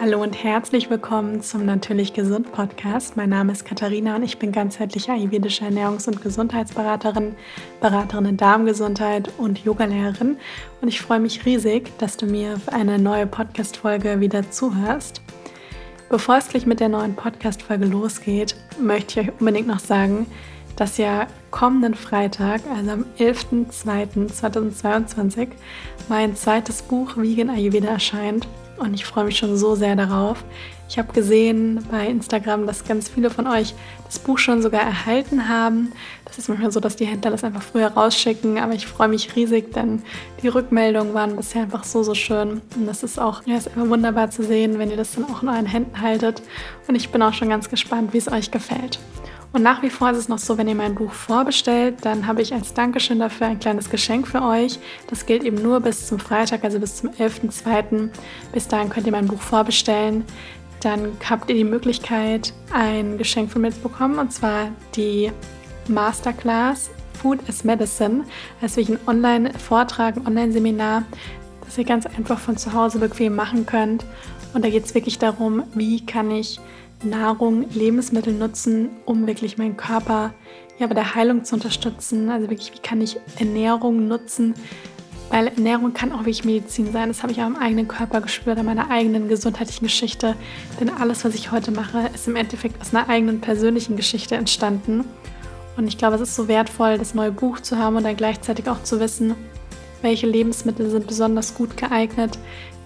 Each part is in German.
Hallo und herzlich willkommen zum Natürlich Gesund Podcast. Mein Name ist Katharina und ich bin ganzheitliche ayurvedische Ernährungs- und Gesundheitsberaterin, Beraterin in Darmgesundheit und Yogalehrerin. Und ich freue mich riesig, dass du mir für eine neue Podcast-Folge wieder zuhörst. Bevor es gleich mit der neuen Podcast-Folge losgeht, möchte ich euch unbedingt noch sagen, dass ja kommenden Freitag, also am 11.02.2022, mein zweites Buch Vegan Ayurveda erscheint und ich freue mich schon so sehr darauf. Ich habe gesehen bei Instagram, dass ganz viele von euch das Buch schon sogar erhalten haben. Das ist manchmal so, dass die Händler das einfach früher rausschicken, aber ich freue mich riesig, denn die Rückmeldungen waren bisher einfach so, so schön. Und das ist auch ja, ist einfach wunderbar zu sehen, wenn ihr das dann auch in euren Händen haltet. Und ich bin auch schon ganz gespannt, wie es euch gefällt. Und nach wie vor ist es noch so, wenn ihr mein Buch vorbestellt, dann habe ich als Dankeschön dafür ein kleines Geschenk für euch. Das gilt eben nur bis zum Freitag, also bis zum 11.02. Bis dahin könnt ihr mein Buch vorbestellen. Dann habt ihr die Möglichkeit, ein Geschenk von mir zu bekommen, und zwar die Masterclass Food as Medicine. Das wirklich ein Online-Vortrag, ein Online-Seminar, das ihr ganz einfach von zu Hause bequem machen könnt. Und da geht es wirklich darum, wie kann ich Nahrung, Lebensmittel nutzen, um wirklich meinen Körper ja, bei der Heilung zu unterstützen. Also wirklich, wie kann ich Ernährung nutzen? Weil Ernährung kann auch wirklich Medizin sein. Das habe ich auch im eigenen Körper gespürt, an meiner eigenen gesundheitlichen Geschichte. Denn alles, was ich heute mache, ist im Endeffekt aus einer eigenen persönlichen Geschichte entstanden. Und ich glaube, es ist so wertvoll, das neue Buch zu haben und dann gleichzeitig auch zu wissen, welche Lebensmittel sind besonders gut geeignet,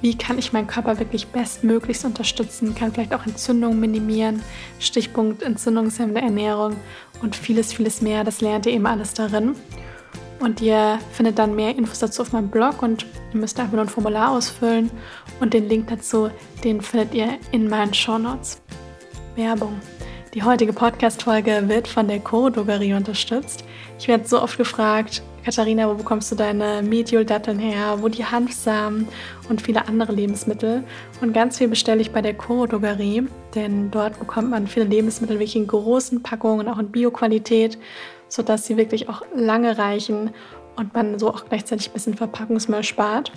wie kann ich meinen Körper wirklich bestmöglichst unterstützen, kann vielleicht auch Entzündungen minimieren, Stichpunkt entzündungshemmende Ernährung und vieles, vieles mehr. Das lernt ihr eben alles darin. Und ihr findet dann mehr Infos dazu auf meinem Blog und ihr müsst einfach nur ein Formular ausfüllen und den Link dazu, den findet ihr in meinen Show Notes. Werbung. Die heutige Podcast-Folge wird von der Coro Drogerie unterstützt. Ich werde so oft gefragt, Katharina, wo bekommst du deine Mediol-Datteln her? Wo die Hanfsamen und viele andere Lebensmittel? Und ganz viel bestelle ich bei der Coro Drogerie, denn dort bekommt man viele Lebensmittel wirklich in großen Packungen, auch in Bio-Qualität, sodass sie wirklich auch lange reichen und man so auch gleichzeitig ein bisschen Verpackungsmüll spart.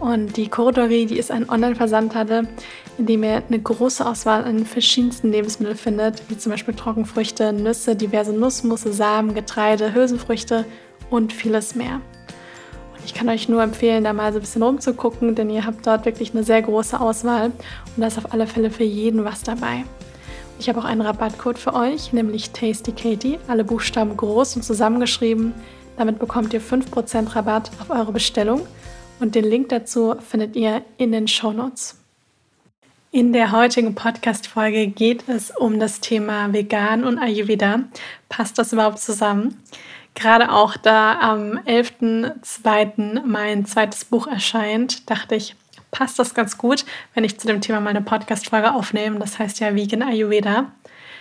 Und die Drogerie, die ist ein Online-Versandhandel, in dem ihr eine große Auswahl an verschiedensten Lebensmitteln findet, wie zum Beispiel Trockenfrüchte, Nüsse, diverse Nussmusse, Samen, Getreide, Hülsenfrüchte und vieles mehr. Und ich kann euch nur empfehlen, da mal so ein bisschen rumzugucken, denn ihr habt dort wirklich eine sehr große Auswahl und da ist auf alle Fälle für jeden was dabei. Ich habe auch einen Rabattcode für euch, nämlich TastyKatie, alle Buchstaben groß und zusammengeschrieben. Damit bekommt ihr 5% Rabatt auf eure Bestellung und den Link dazu findet ihr in den Show Notes. In der heutigen Podcast-Folge geht es um das Thema Vegan und Ayurveda. Passt das überhaupt zusammen? Gerade auch da am 11.02. mein zweites Buch erscheint, dachte ich, passt das ganz gut, wenn ich zu dem Thema meine Podcast-Folge aufnehme. Das heißt ja Vegan Ayurveda.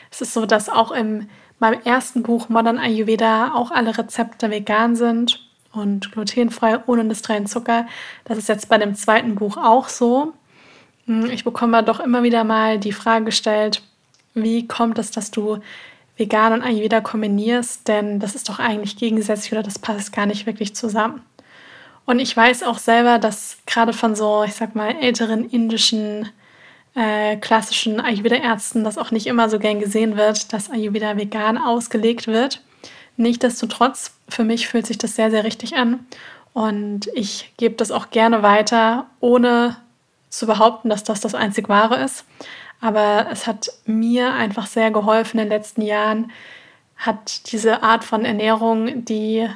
Es ist so, dass auch in meinem ersten Buch Modern Ayurveda auch alle Rezepte vegan sind und glutenfrei, ohne industriellen Zucker. Das ist jetzt bei dem zweiten Buch auch so. Ich bekomme doch immer wieder mal die Frage gestellt, wie kommt es, dass du vegan und Ayurveda kombinierst, denn das ist doch eigentlich gegensätzlich oder das passt gar nicht wirklich zusammen. Und ich weiß auch selber, dass gerade von so, ich sag mal, älteren indischen, äh, klassischen Ayurveda-Ärzten das auch nicht immer so gern gesehen wird, dass Ayurveda vegan ausgelegt wird. Nichtsdestotrotz, für mich fühlt sich das sehr, sehr richtig an. Und ich gebe das auch gerne weiter, ohne zu behaupten, dass das das einzig wahre ist. Aber es hat mir einfach sehr geholfen in den letzten Jahren, hat diese Art von Ernährung, die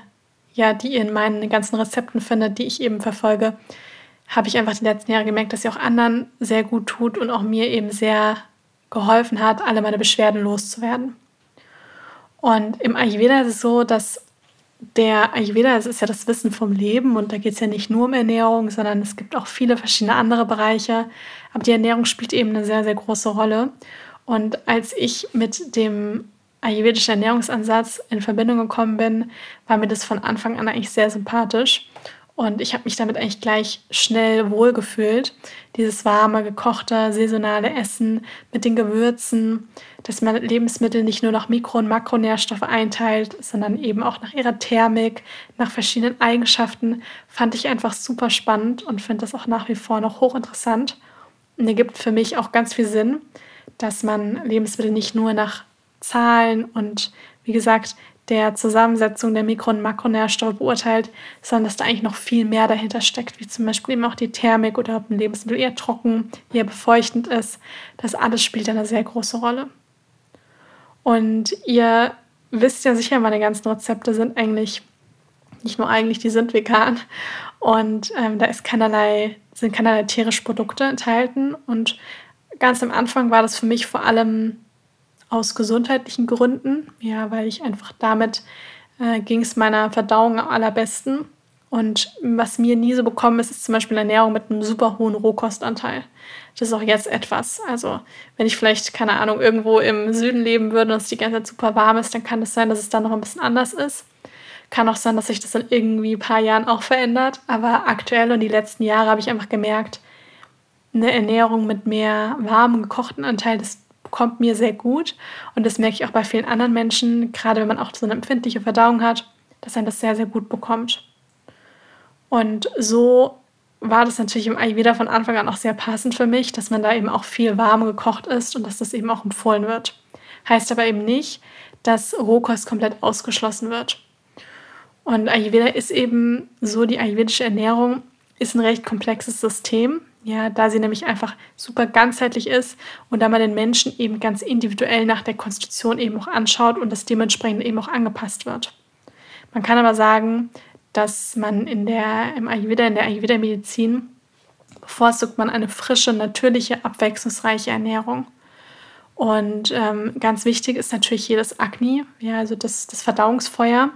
ja, die ihr in meinen ganzen Rezepten findet, die ich eben verfolge, habe ich einfach die letzten Jahre gemerkt, dass sie auch anderen sehr gut tut und auch mir eben sehr geholfen hat, alle meine Beschwerden loszuwerden. Und im Ayurveda ist es so, dass der Ayurveda, das ist ja das Wissen vom Leben und da geht es ja nicht nur um Ernährung, sondern es gibt auch viele verschiedene andere Bereiche. Aber die Ernährung spielt eben eine sehr, sehr große Rolle. Und als ich mit dem ayurvedischen Ernährungsansatz in Verbindung gekommen bin, war mir das von Anfang an eigentlich sehr sympathisch. Und ich habe mich damit eigentlich gleich schnell wohlgefühlt. Dieses warme, gekochte, saisonale Essen mit den Gewürzen, dass man Lebensmittel nicht nur nach Mikro- und Makronährstoffe einteilt, sondern eben auch nach ihrer Thermik, nach verschiedenen Eigenschaften, fand ich einfach super spannend und finde das auch nach wie vor noch hochinteressant. ergibt für mich auch ganz viel Sinn, dass man Lebensmittel nicht nur nach Zahlen und wie gesagt der Zusammensetzung der Mikro- und Makronährstoffe beurteilt, sondern dass da eigentlich noch viel mehr dahinter steckt, wie zum Beispiel eben auch die Thermik oder ob ein Lebensmittel eher trocken, eher befeuchtend ist. Das alles spielt eine sehr große Rolle. Und ihr wisst ja sicher, meine ganzen Rezepte sind eigentlich, nicht nur eigentlich, die sind vegan. Und ähm, da ist keinerlei, sind keinerlei tierische Produkte enthalten. Und ganz am Anfang war das für mich vor allem aus gesundheitlichen Gründen, ja, weil ich einfach damit äh, ging es meiner Verdauung am allerbesten. Und was mir nie so bekommen ist, ist zum Beispiel Ernährung mit einem super hohen Rohkostanteil. Das ist auch jetzt etwas. Also, wenn ich vielleicht, keine Ahnung, irgendwo im Süden leben würde und es die ganze Zeit super warm ist, dann kann es das sein, dass es dann noch ein bisschen anders ist. Kann auch sein, dass sich das in irgendwie ein paar Jahren auch verändert. Aber aktuell und die letzten Jahre habe ich einfach gemerkt, eine Ernährung mit mehr warmen, gekochten Anteil, das kommt mir sehr gut. Und das merke ich auch bei vielen anderen Menschen, gerade wenn man auch so eine empfindliche Verdauung hat, dass man das sehr, sehr gut bekommt. Und so war das natürlich im Ayurveda von Anfang an auch sehr passend für mich, dass man da eben auch viel warm gekocht ist und dass das eben auch empfohlen wird. Heißt aber eben nicht, dass Rohkost komplett ausgeschlossen wird. Und Ayurveda ist eben so, die ayurvedische Ernährung ist ein recht komplexes System, ja, da sie nämlich einfach super ganzheitlich ist und da man den Menschen eben ganz individuell nach der Konstitution eben auch anschaut und das dementsprechend eben auch angepasst wird. Man kann aber sagen, dass man in der, im Ayurveda, in der Ayurveda-Medizin bevorzugt man eine frische, natürliche, abwechslungsreiche Ernährung. Und ähm, ganz wichtig ist natürlich das Agni, ja, also das, das Verdauungsfeuer.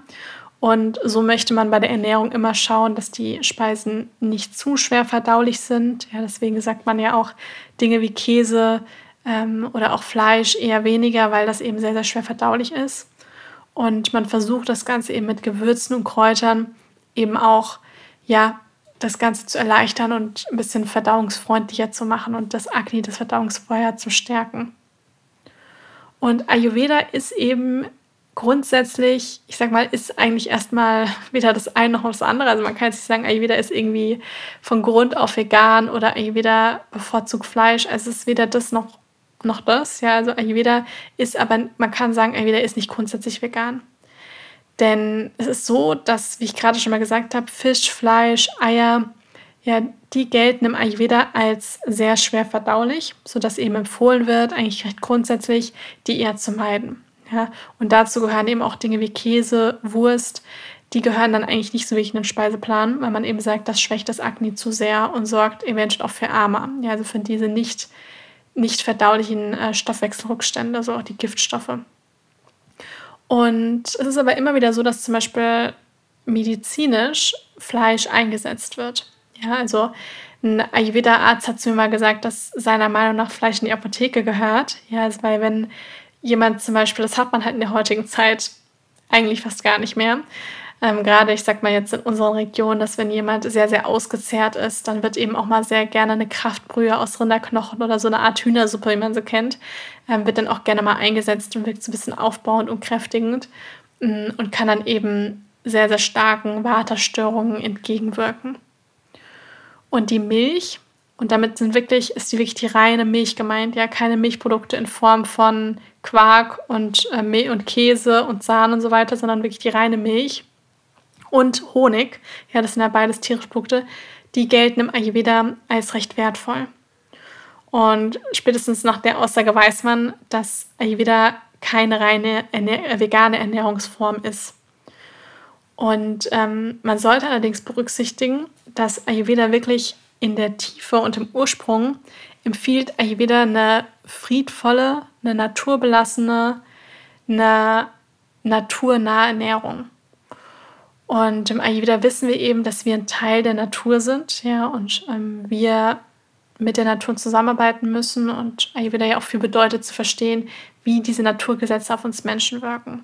Und so möchte man bei der Ernährung immer schauen, dass die Speisen nicht zu schwer verdaulich sind. Ja, deswegen sagt man ja auch Dinge wie Käse ähm, oder auch Fleisch eher weniger, weil das eben sehr, sehr schwer verdaulich ist. Und man versucht das Ganze eben mit Gewürzen und Kräutern eben auch, ja, das Ganze zu erleichtern und ein bisschen verdauungsfreundlicher zu machen und das Akne, das Verdauungsfeuer zu stärken. Und Ayurveda ist eben grundsätzlich, ich sag mal, ist eigentlich erstmal weder das eine noch das andere. Also man kann jetzt nicht sagen, Ayurveda ist irgendwie von Grund auf vegan oder Ayurveda bevorzugt Fleisch. Also es ist weder das noch, noch das. Ja, also Ayurveda ist aber, man kann sagen, Ayurveda ist nicht grundsätzlich vegan. Denn es ist so, dass, wie ich gerade schon mal gesagt habe, Fisch, Fleisch, Eier, ja, die gelten im Ayurveda als sehr schwer verdaulich, sodass eben empfohlen wird, eigentlich recht grundsätzlich, die eher zu meiden. Ja, und dazu gehören eben auch Dinge wie Käse, Wurst, die gehören dann eigentlich nicht so wirklich in den Speiseplan, weil man eben sagt, das schwächt das Akne zu sehr und sorgt eventuell auch für Arme, ja, also für diese nicht, nicht verdaulichen äh, Stoffwechselrückstände, also auch die Giftstoffe. Und es ist aber immer wieder so, dass zum Beispiel medizinisch Fleisch eingesetzt wird. Ja, also ein Ayurveda-Arzt hat zu mir mal gesagt, dass seiner Meinung nach Fleisch in die Apotheke gehört. Ja, also weil wenn jemand zum Beispiel, das hat man halt in der heutigen Zeit eigentlich fast gar nicht mehr, ähm, Gerade, ich sag mal jetzt in unserer Region, dass wenn jemand sehr, sehr ausgezehrt ist, dann wird eben auch mal sehr gerne eine Kraftbrühe aus Rinderknochen oder so eine Art Hühnersuppe, wie man sie kennt, ähm, wird dann auch gerne mal eingesetzt und wirkt so ein bisschen aufbauend und kräftigend mm, und kann dann eben sehr, sehr starken Waterstörungen entgegenwirken. Und die Milch, und damit sind wirklich, ist die wirklich die reine Milch gemeint, ja, keine Milchprodukte in Form von Quark und äh, Mehl und Käse und Sahne und so weiter, sondern wirklich die reine Milch und Honig, ja, das sind ja beides tierische Produkte, die gelten im Ayurveda als recht wertvoll. Und spätestens nach der Aussage weiß man, dass Ayurveda keine reine Ernähr äh, vegane Ernährungsform ist. Und ähm, man sollte allerdings berücksichtigen, dass Ayurveda wirklich in der Tiefe und im Ursprung empfiehlt Ayurveda eine friedvolle, eine naturbelassene, eine naturnahe Ernährung. Und im Ayurveda wissen wir eben, dass wir ein Teil der Natur sind, ja, und ähm, wir mit der Natur zusammenarbeiten müssen und Ayurveda ja auch viel bedeutet zu verstehen, wie diese Naturgesetze auf uns Menschen wirken.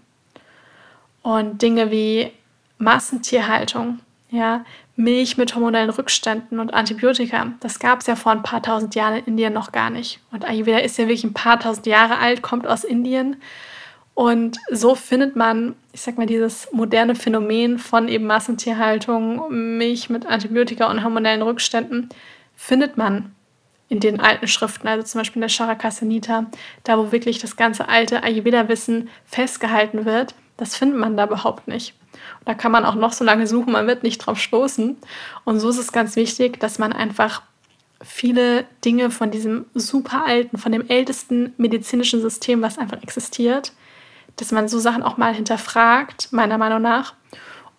Und Dinge wie Massentierhaltung, ja, Milch mit hormonellen Rückständen und Antibiotika, das gab es ja vor ein paar tausend Jahren in Indien noch gar nicht. Und Ayurveda ist ja wirklich ein paar tausend Jahre alt, kommt aus Indien und so findet man, ich sag mal, dieses moderne Phänomen von eben Massentierhaltung, Milch mit Antibiotika und hormonellen Rückständen, findet man in den alten Schriften, also zum Beispiel in der Charakasanita, da wo wirklich das ganze alte Ayurveda-Wissen festgehalten wird, das findet man da überhaupt nicht. Und da kann man auch noch so lange suchen, man wird nicht drauf stoßen. Und so ist es ganz wichtig, dass man einfach viele Dinge von diesem super alten, von dem ältesten medizinischen System, was einfach existiert, dass man so Sachen auch mal hinterfragt, meiner Meinung nach.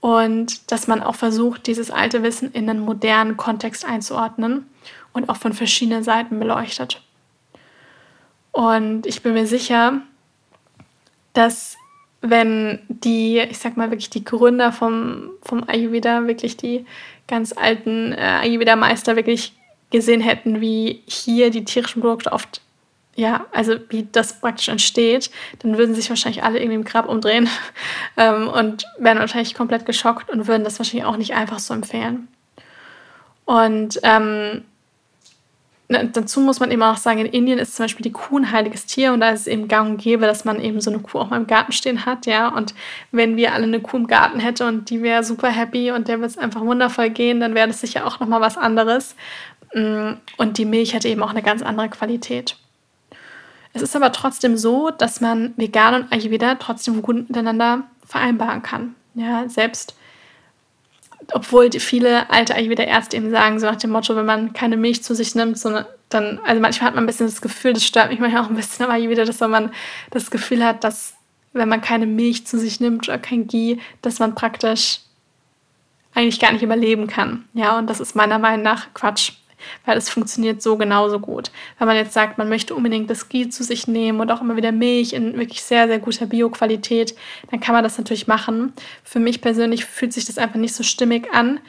Und dass man auch versucht, dieses alte Wissen in einen modernen Kontext einzuordnen und auch von verschiedenen Seiten beleuchtet. Und ich bin mir sicher, dass wenn die, ich sag mal wirklich die Gründer vom, vom Ayurveda, wirklich die ganz alten äh, Ayurveda-Meister wirklich gesehen hätten, wie hier die tierischen Produkte oft, ja, also wie das praktisch entsteht, dann würden sich wahrscheinlich alle irgendwie im Grab umdrehen ähm, und wären wahrscheinlich komplett geschockt und würden das wahrscheinlich auch nicht einfach so empfehlen. Und ähm, dazu muss man eben auch sagen, in Indien ist zum Beispiel die Kuh ein heiliges Tier und da ist es eben gang und gäbe, dass man eben so eine Kuh auch mal im Garten stehen hat, ja. Und wenn wir alle eine Kuh im Garten hätten und die wäre super happy und der wird es einfach wundervoll gehen, dann wäre das sicher auch nochmal was anderes. Mm, und die Milch hätte eben auch eine ganz andere Qualität. Es ist aber trotzdem so, dass man vegan und Ayurveda trotzdem gut miteinander vereinbaren kann. Ja, selbst obwohl viele alte Ayurveda-Ärzte eben sagen, so nach dem Motto, wenn man keine Milch zu sich nimmt, sondern dann, also manchmal hat man ein bisschen das Gefühl, das stört mich manchmal auch ein bisschen am Ayurveda, dass man das Gefühl hat, dass wenn man keine Milch zu sich nimmt oder kein Ghee, dass man praktisch eigentlich gar nicht überleben kann. Ja, und das ist meiner Meinung nach Quatsch weil es funktioniert so genauso gut. Wenn man jetzt sagt, man möchte unbedingt das Ghee zu sich nehmen und auch immer wieder Milch in wirklich sehr, sehr guter Bio-Qualität, dann kann man das natürlich machen. Für mich persönlich fühlt sich das einfach nicht so stimmig an.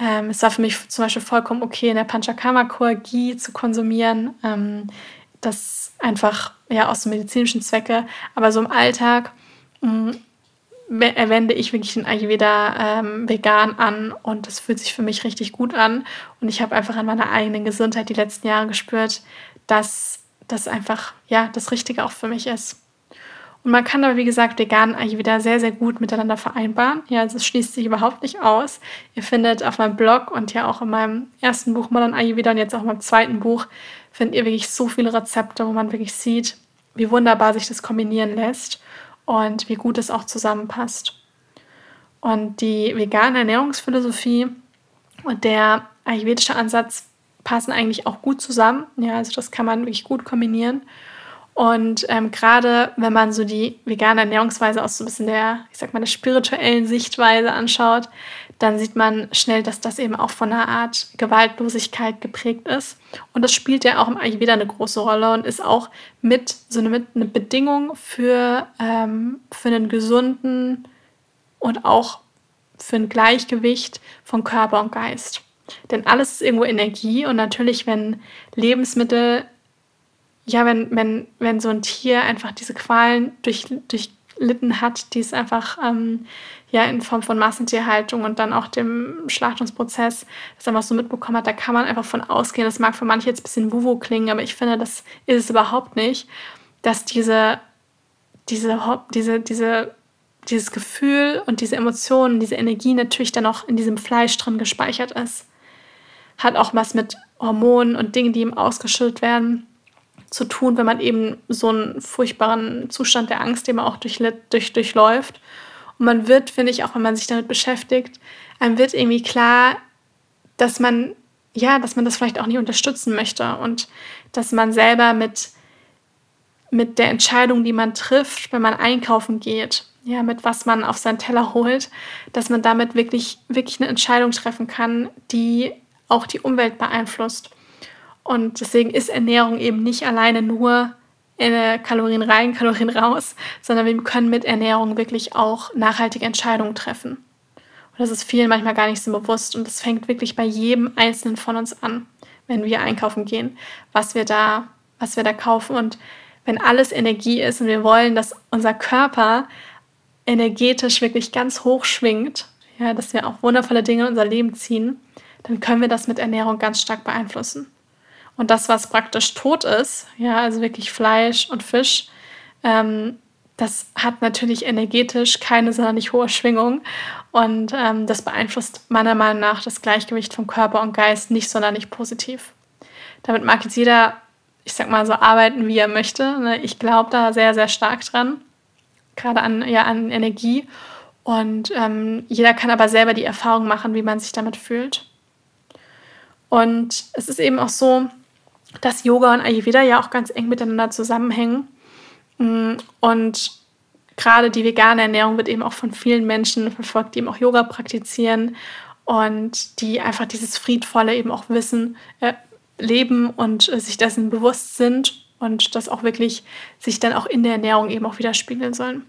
Ähm, es war für mich zum Beispiel vollkommen okay, in der Panchakarma-Kur Ghee zu konsumieren. Ähm, das einfach ja aus medizinischen Zwecke, aber so im Alltag mm, wende ich wirklich den Ayurveda ähm, vegan an und das fühlt sich für mich richtig gut an. Und ich habe einfach an meiner eigenen Gesundheit die letzten Jahre gespürt, dass das einfach ja das Richtige auch für mich ist. Und man kann aber, wie gesagt, vegan Ayurveda sehr, sehr gut miteinander vereinbaren. Ja, also es schließt sich überhaupt nicht aus. Ihr findet auf meinem Blog und ja auch in meinem ersten Buch Modern Ayurveda und jetzt auch in meinem zweiten Buch, findet ihr wirklich so viele Rezepte, wo man wirklich sieht, wie wunderbar sich das kombinieren lässt und wie gut es auch zusammenpasst. Und die vegane Ernährungsphilosophie und der ayurvedische Ansatz passen eigentlich auch gut zusammen. Ja, also das kann man wirklich gut kombinieren. Und ähm, gerade wenn man so die vegane Ernährungsweise aus so ein bisschen der, ich sag mal, der spirituellen Sichtweise anschaut, dann sieht man schnell, dass das eben auch von einer Art Gewaltlosigkeit geprägt ist. Und das spielt ja auch im Ayurveda eine große Rolle und ist auch mit so eine, mit eine Bedingung für, ähm, für einen gesunden und auch für ein Gleichgewicht von Körper und Geist. Denn alles ist irgendwo Energie und natürlich, wenn Lebensmittel ja, wenn, wenn, wenn so ein Tier einfach diese Qualen durch, durchlitten hat, die es einfach ähm, ja in Form von Massentierhaltung und dann auch dem Schlachtungsprozess das einfach so mitbekommen hat, da kann man einfach von ausgehen. Das mag für manche jetzt ein bisschen wuwu klingen, aber ich finde, das ist es überhaupt nicht, dass diese, diese, diese, diese, dieses Gefühl und diese Emotionen, diese Energie natürlich dann auch in diesem Fleisch drin gespeichert ist. Hat auch was mit Hormonen und Dingen, die ihm ausgeschüttet werden zu tun, wenn man eben so einen furchtbaren Zustand der Angst, den man auch durch, durch, durchläuft. Und man wird, finde ich, auch wenn man sich damit beschäftigt, einem wird irgendwie klar, dass man, ja, dass man das vielleicht auch nicht unterstützen möchte und dass man selber mit, mit der Entscheidung, die man trifft, wenn man einkaufen geht, ja, mit was man auf seinen Teller holt, dass man damit wirklich, wirklich eine Entscheidung treffen kann, die auch die Umwelt beeinflusst. Und deswegen ist Ernährung eben nicht alleine nur Kalorien rein, Kalorien raus, sondern wir können mit Ernährung wirklich auch nachhaltige Entscheidungen treffen. Und das ist vielen manchmal gar nicht so bewusst. Und das fängt wirklich bei jedem Einzelnen von uns an, wenn wir einkaufen gehen, was wir da, was wir da kaufen. Und wenn alles Energie ist und wir wollen, dass unser Körper energetisch wirklich ganz hoch schwingt, ja, dass wir auch wundervolle Dinge in unser Leben ziehen, dann können wir das mit Ernährung ganz stark beeinflussen. Und das, was praktisch tot ist, ja, also wirklich Fleisch und Fisch, ähm, das hat natürlich energetisch keine sonderlich hohe Schwingung und ähm, das beeinflusst meiner Meinung nach das Gleichgewicht von Körper und Geist nicht sonderlich positiv. damit mag jetzt jeder, ich sag mal so, arbeiten, wie er möchte. Ne? Ich glaube da sehr, sehr stark dran, gerade an, ja, an Energie. Und ähm, jeder kann aber selber die Erfahrung machen, wie man sich damit fühlt. Und es ist eben auch so, dass Yoga und Ayurveda ja auch ganz eng miteinander zusammenhängen. Mm, und gerade die vegane Ernährung wird eben auch von vielen Menschen verfolgt, die eben auch Yoga praktizieren und die einfach dieses Friedvolle eben auch wissen, äh, leben und äh, sich dessen bewusst sind und das auch wirklich sich dann auch in der Ernährung eben auch widerspiegeln sollen.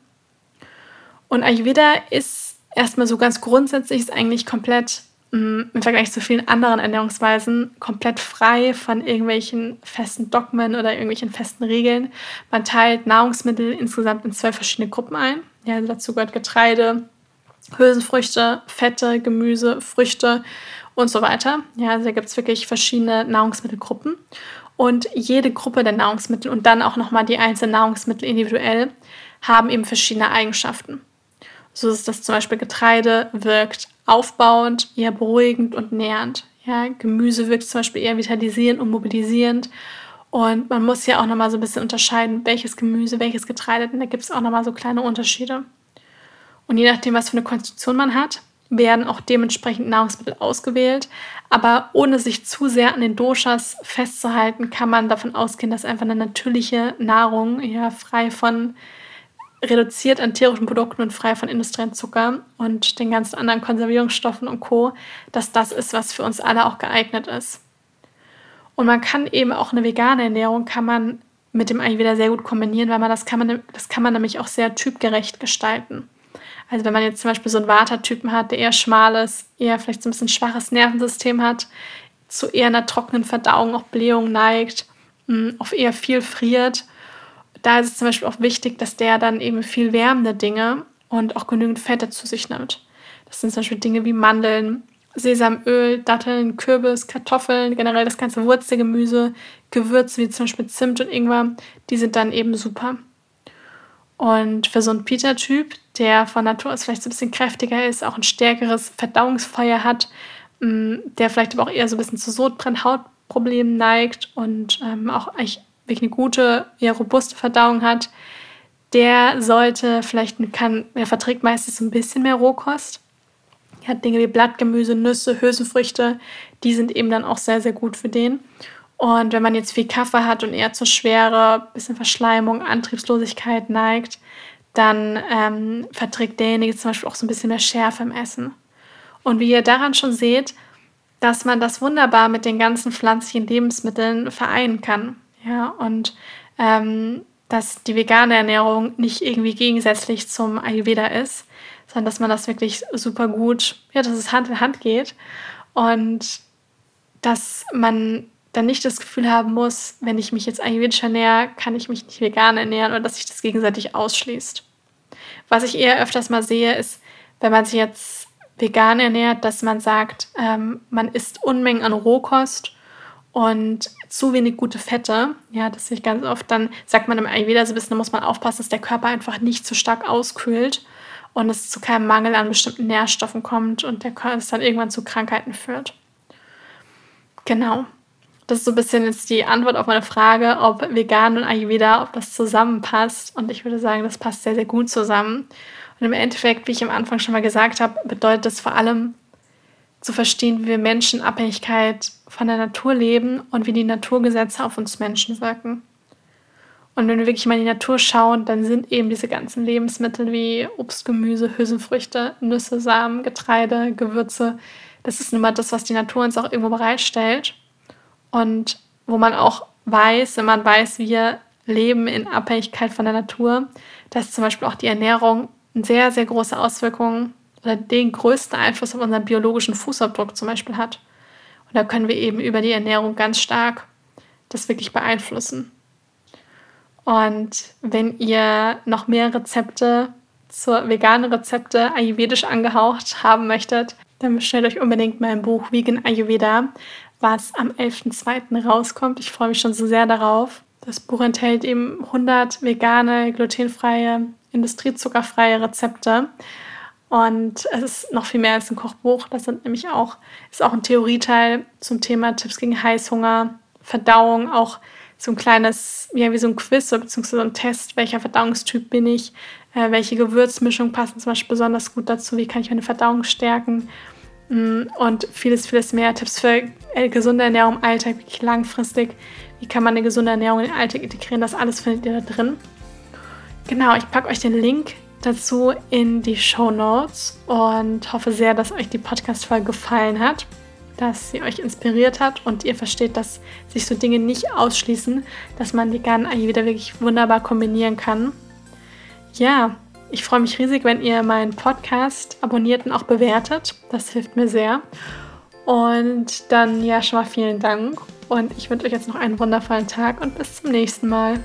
Und Ayurveda ist erstmal so ganz grundsätzlich ist eigentlich komplett im Vergleich zu vielen anderen Ernährungsweisen komplett frei von irgendwelchen festen Dogmen oder irgendwelchen festen Regeln. Man teilt Nahrungsmittel insgesamt in zwei verschiedene Gruppen ein. Ja, also dazu gehört Getreide, Hülsenfrüchte, Fette, Gemüse, Früchte und so weiter. Ja, also da gibt es wirklich verschiedene Nahrungsmittelgruppen. Und jede Gruppe der Nahrungsmittel und dann auch nochmal die einzelnen Nahrungsmittel individuell haben eben verschiedene Eigenschaften. So ist das zum Beispiel Getreide wirkt aufbauend, eher beruhigend und nährend. Ja, Gemüse wirkt zum Beispiel eher vitalisierend und mobilisierend. Und man muss ja auch nochmal so ein bisschen unterscheiden, welches Gemüse, welches Getreide, denn da gibt es auch nochmal so kleine Unterschiede. Und je nachdem, was für eine Konstitution man hat, werden auch dementsprechend Nahrungsmittel ausgewählt. Aber ohne sich zu sehr an den Doshas festzuhalten, kann man davon ausgehen, dass einfach eine natürliche Nahrung, ja, frei von reduziert an tierischen Produkten und frei von industriellen Zucker und den ganzen anderen Konservierungsstoffen und Co., dass das ist, was für uns alle auch geeignet ist. Und man kann eben auch eine vegane Ernährung kann man mit dem Ayurveda sehr gut kombinieren, weil man das kann man, das kann man nämlich auch sehr typgerecht gestalten. Also wenn man jetzt zum Beispiel so einen Vata-Typen hat, der eher schmal ist, eher vielleicht so ein bisschen schwaches Nervensystem hat, zu eher einer trockenen Verdauung, auch Blähung neigt, mm, auf eher viel friert da ist es zum Beispiel auch wichtig, dass der dann eben viel wärmende Dinge und auch genügend Fette zu sich nimmt. Das sind zum Beispiel Dinge wie Mandeln, Sesamöl, Datteln, Kürbis, Kartoffeln, generell das ganze Wurzelgemüse, Gewürze wie zum Beispiel Zimt und Ingwer, die sind dann eben super. Und für so einen Peter-Typ, der von Natur aus vielleicht so ein bisschen kräftiger ist, auch ein stärkeres Verdauungsfeuer hat, mm, der vielleicht aber auch eher so ein bisschen zu Sodbrennen, Hautproblemen neigt und ähm, auch eigentlich wirklich eine gute, eher robuste Verdauung hat, der sollte vielleicht, kann, er verträgt meistens ein bisschen mehr Rohkost. Er hat Dinge wie Blattgemüse, Nüsse, Hülsenfrüchte, die sind eben dann auch sehr, sehr gut für den. Und wenn man jetzt viel Kaffee hat und eher zur Schwere, bisschen Verschleimung, Antriebslosigkeit neigt, dann ähm, verträgt derjenige zum Beispiel auch so ein bisschen mehr Schärfe im Essen. Und wie ihr daran schon seht, dass man das wunderbar mit den ganzen pflanzlichen Lebensmitteln vereinen kann. Ja, und ähm, dass die vegane Ernährung nicht irgendwie gegensätzlich zum Ayurveda ist, sondern dass man das wirklich super gut, ja, dass es Hand in Hand geht und dass man dann nicht das Gefühl haben muss, wenn ich mich jetzt ayurvedisch ernähre, kann ich mich nicht vegan ernähren oder dass sich das gegenseitig ausschließt. Was ich eher öfters mal sehe, ist, wenn man sich jetzt vegan ernährt, dass man sagt, ähm, man isst Unmengen an Rohkost und zu wenig gute Fette. Ja, das sehe ich ganz oft. Dann sagt man im Ayurveda so ein bisschen, da muss man aufpassen, dass der Körper einfach nicht zu stark auskühlt und es zu keinem Mangel an bestimmten Nährstoffen kommt und der Körper es dann irgendwann zu Krankheiten führt. Genau. Das ist so ein bisschen jetzt die Antwort auf meine Frage, ob vegan und Ayurveda, ob das zusammenpasst. Und ich würde sagen, das passt sehr, sehr gut zusammen. Und im Endeffekt, wie ich am Anfang schon mal gesagt habe, bedeutet das vor allem zu verstehen, wie wir Menschen Abhängigkeit von der Natur leben und wie die Naturgesetze auf uns Menschen wirken. Und wenn wir wirklich mal in die Natur schauen, dann sind eben diese ganzen Lebensmittel wie Obst, Gemüse, Hülsenfrüchte, Nüsse, Samen, Getreide, Gewürze, das ist nun mal das, was die Natur uns auch irgendwo bereitstellt. Und wo man auch weiß, wenn man weiß, wir leben in Abhängigkeit von der Natur, dass zum Beispiel auch die Ernährung eine sehr, sehr große Auswirkungen oder den größten Einfluss auf unseren biologischen Fußabdruck zum Beispiel hat. Und da können wir eben über die Ernährung ganz stark das wirklich beeinflussen. Und wenn ihr noch mehr Rezepte zur veganen Rezepte ayurvedisch angehaucht haben möchtet, dann bestellt euch unbedingt mein Buch Vegan Ayurveda, was am 11.02. rauskommt. Ich freue mich schon so sehr darauf. Das Buch enthält eben 100 vegane, glutenfreie, industriezuckerfreie Rezepte und es ist noch viel mehr als ein Kochbuch. Das sind nämlich auch, ist auch ein Theorieteil zum Thema Tipps gegen Heißhunger, Verdauung auch so ein kleines, ja, wie so ein Quiz oder so ein Test, welcher Verdauungstyp bin ich, äh, welche Gewürzmischung passen zum Beispiel besonders gut dazu, wie kann ich meine Verdauung stärken mm, und vieles, vieles mehr. Tipps für äh, gesunde Ernährung im Alltag, wirklich langfristig. Wie kann man eine gesunde Ernährung in den Alltag integrieren? Das alles findet ihr da drin. Genau, ich packe euch den Link dazu in die Show Notes und hoffe sehr, dass euch die Podcast-Folge gefallen hat, dass sie euch inspiriert hat und ihr versteht, dass sich so Dinge nicht ausschließen, dass man die Vegan wieder wirklich wunderbar kombinieren kann. Ja, ich freue mich riesig, wenn ihr meinen Podcast abonniert und auch bewertet. Das hilft mir sehr. Und dann ja schon mal vielen Dank und ich wünsche euch jetzt noch einen wundervollen Tag und bis zum nächsten Mal.